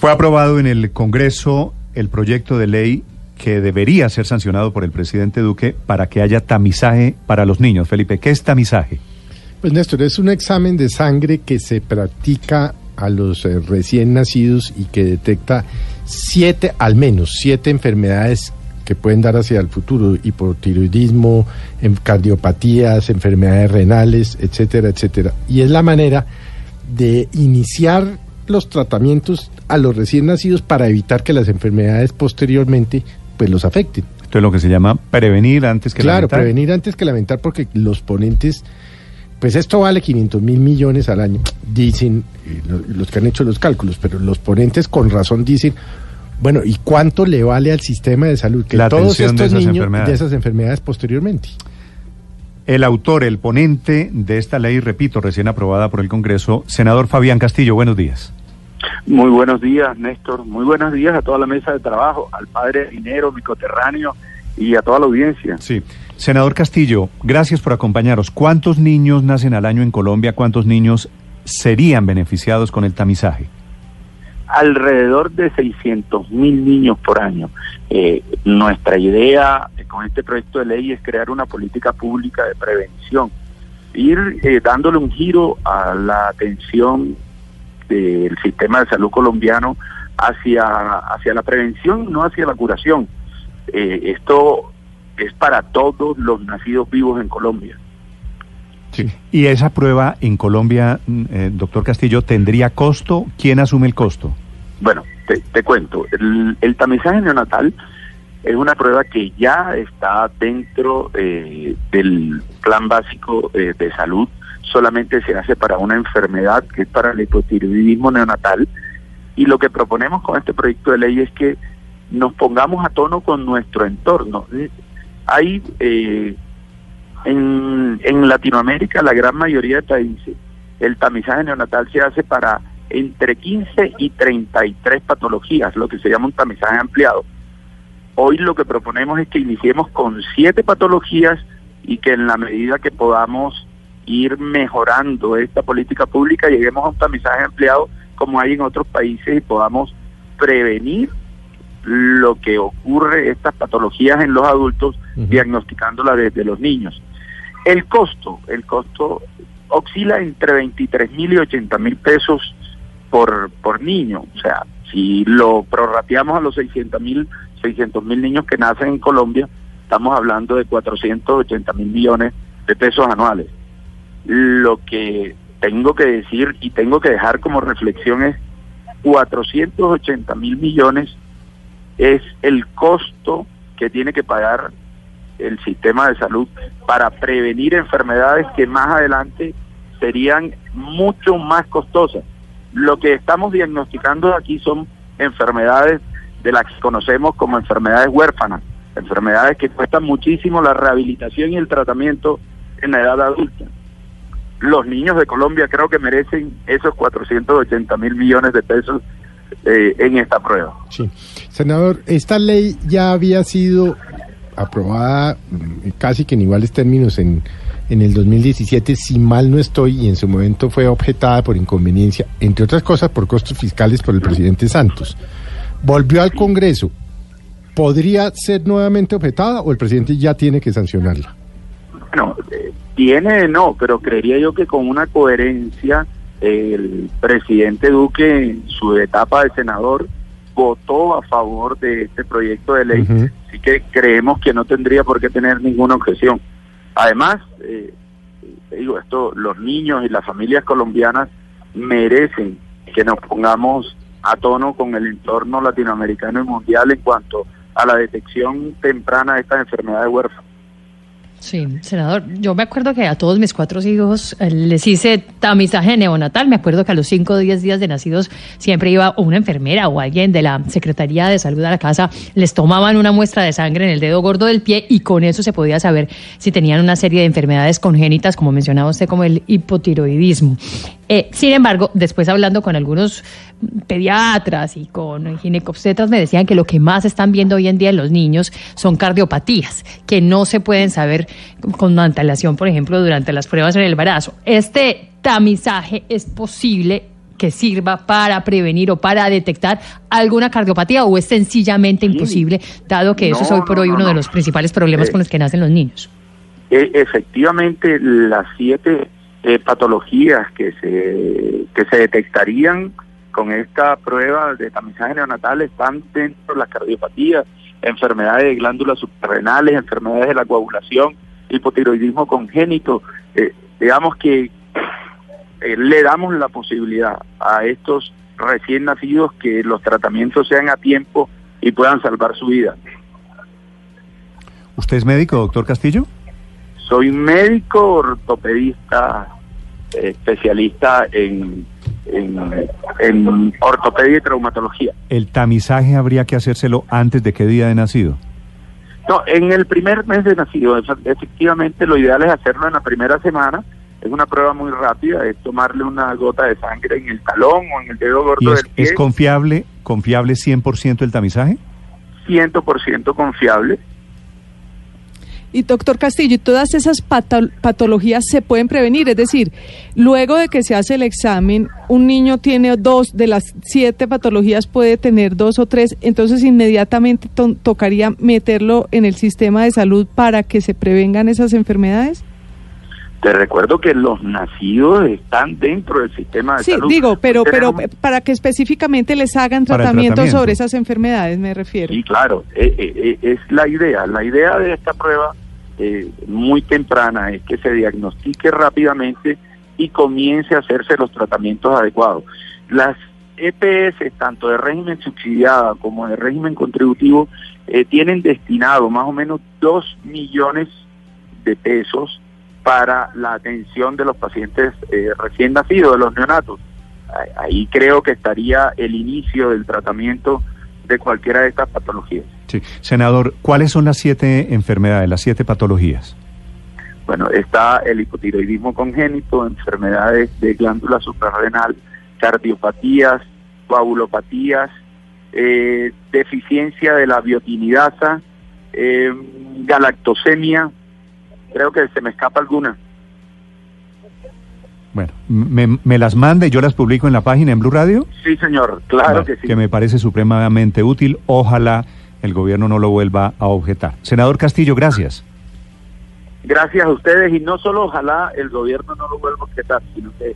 Fue aprobado en el Congreso el proyecto de ley que debería ser sancionado por el presidente Duque para que haya tamizaje para los niños. Felipe, ¿qué es tamizaje? Pues Néstor, es un examen de sangre que se practica a los eh, recién nacidos y que detecta siete, al menos siete enfermedades que pueden dar hacia el futuro, hipotiroidismo, en cardiopatías, enfermedades renales, etcétera, etcétera. Y es la manera de iniciar los tratamientos a los recién nacidos para evitar que las enfermedades posteriormente pues los afecten. Esto es lo que se llama prevenir antes que claro, lamentar. Claro, prevenir antes que lamentar porque los ponentes, pues esto vale 500 mil millones al año, dicen los que han hecho los cálculos, pero los ponentes con razón dicen, bueno, ¿y cuánto le vale al sistema de salud que La todos de estos esas niños de esas enfermedades posteriormente? El autor, el ponente de esta ley, repito, recién aprobada por el Congreso, senador Fabián Castillo, buenos días. Muy buenos días, Néstor. Muy buenos días a toda la mesa de trabajo, al padre dinero, mi coterráneo y a toda la audiencia. Sí. Senador Castillo, gracias por acompañarnos. ¿Cuántos niños nacen al año en Colombia? ¿Cuántos niños serían beneficiados con el tamizaje? Alrededor de 600 mil niños por año. Eh, nuestra idea eh, con este proyecto de ley es crear una política pública de prevención, ir eh, dándole un giro a la atención del sistema de salud colombiano hacia, hacia la prevención, no hacia la curación. Eh, esto es para todos los nacidos vivos en Colombia. Sí. ¿Y esa prueba en Colombia, eh, doctor Castillo, tendría costo? ¿Quién asume el costo? Bueno, te, te cuento, el, el, tamizaje neonatal es una prueba que ya está dentro eh, del plan básico eh, de salud solamente se hace para una enfermedad que es para el hipotiroidismo neonatal y lo que proponemos con este proyecto de ley es que nos pongamos a tono con nuestro entorno. Hay eh, en, en Latinoamérica, la gran mayoría de países, el tamizaje neonatal se hace para entre 15 y 33 patologías, lo que se llama un tamizaje ampliado. Hoy lo que proponemos es que iniciemos con siete patologías y que en la medida que podamos ir mejorando esta política pública, lleguemos a un tamizaje ampliado como hay en otros países y podamos prevenir lo que ocurre, estas patologías en los adultos, uh -huh. diagnosticándolas desde los niños. El costo, el costo oscila entre 23 mil y 80 mil pesos por, por niño. O sea, si lo prorrateamos a los 600 mil 600 mil niños que nacen en Colombia, estamos hablando de 480 mil millones de pesos anuales lo que tengo que decir y tengo que dejar como reflexión es 480 mil millones es el costo que tiene que pagar el sistema de salud para prevenir enfermedades que más adelante serían mucho más costosas. Lo que estamos diagnosticando aquí son enfermedades de las que conocemos como enfermedades huérfanas, enfermedades que cuestan muchísimo la rehabilitación y el tratamiento en la edad adulta los niños de Colombia creo que merecen esos 480 mil millones de pesos eh, en esta prueba. Sí. Senador, esta ley ya había sido aprobada mm, casi que en iguales términos en, en el 2017, si mal no estoy, y en su momento fue objetada por inconveniencia, entre otras cosas por costos fiscales por el presidente Santos. Volvió al Congreso. ¿Podría ser nuevamente objetada o el presidente ya tiene que sancionarla? Bueno, eh, tiene no, pero creería yo que con una coherencia el presidente Duque en su etapa de senador votó a favor de este proyecto de ley, uh -huh. así que creemos que no tendría por qué tener ninguna objeción. Además, eh, digo esto, los niños y las familias colombianas merecen que nos pongamos a tono con el entorno latinoamericano y mundial en cuanto a la detección temprana de estas enfermedades huérfanas. Sí, senador, yo me acuerdo que a todos mis cuatro hijos eh, les hice tamizaje neonatal. Me acuerdo que a los cinco o diez días de nacidos siempre iba una enfermera o alguien de la Secretaría de Salud a la casa, les tomaban una muestra de sangre en el dedo gordo del pie y con eso se podía saber si tenían una serie de enfermedades congénitas, como mencionaba usted, como el hipotiroidismo. Eh, sin embargo, después hablando con algunos pediatras y con ginecobstetras me decían que lo que más están viendo hoy en día en los niños son cardiopatías, que no se pueden saber con antelación, por ejemplo, durante las pruebas en el embarazo. Este tamizaje es posible que sirva para prevenir o para detectar alguna cardiopatía o es sencillamente imposible, dado que eso es hoy por hoy uno de los principales problemas Eh, con los que nacen los niños. E- efectivamente, las siete eh, patologías que se, que se detectarían con esta prueba de tamizaje neonatal están dentro de las cardiopatías, enfermedades de glándulas suprarrenales, enfermedades de la coagulación, hipotiroidismo congénito. Eh, digamos que eh, le damos la posibilidad a estos recién nacidos que los tratamientos sean a tiempo y puedan salvar su vida. ¿Usted es médico, doctor Castillo? Soy médico ortopedista, eh, especialista en, en, en ortopedia y traumatología. ¿El tamizaje habría que hacérselo antes de qué día de nacido? No, en el primer mes de nacido, efe- efectivamente lo ideal es hacerlo en la primera semana. Es una prueba muy rápida, es tomarle una gota de sangre en el talón o en el dedo ¿Y gordo es, del pie, es confiable, confiable 100% el tamizaje? 100% confiable. Y doctor Castillo, ¿y todas esas pato- patologías se pueden prevenir? Es decir, luego de que se hace el examen, un niño tiene dos de las siete patologías, puede tener dos o tres, entonces inmediatamente to- tocaría meterlo en el sistema de salud para que se prevengan esas enfermedades. Te recuerdo que los nacidos están dentro del sistema de Sí, salud. digo, pero, pero para que específicamente les hagan tratamiento tratamiento. sobre esas enfermedades, me refiero. Sí, claro, eh, eh, eh, es la idea. La idea de esta prueba eh, muy temprana es que se diagnostique rápidamente y comience a hacerse los tratamientos adecuados. Las EPS, tanto de régimen subsidiada como de régimen contributivo, eh, tienen destinado más o menos 2 millones de pesos para la atención de los pacientes eh, recién nacidos, de los neonatos. Ahí- creo que estaría el inicio del tratamiento de cualquiera de estas patologías. Sí. Senador, ¿cuáles son las siete enfermedades, las siete patologías? Bueno, está el hipotiroidismo congénito, enfermedades de glándula suprarrenal, cardiopatías, coagulopatías, eh, deficiencia de la biotinidasa, eh, galactosemia, creo que se me escapa alguna. Bueno, me, me las manda y yo las publico en la página en Blue Radio. Sí, señor, claro que sí. me parece supremamente útil. Ojalá el gobierno no lo vuelva a objetar. Senador Castillo, gracias. Gracias a ustedes y no solo ojalá el gobierno no lo vuelva a objetar, sino que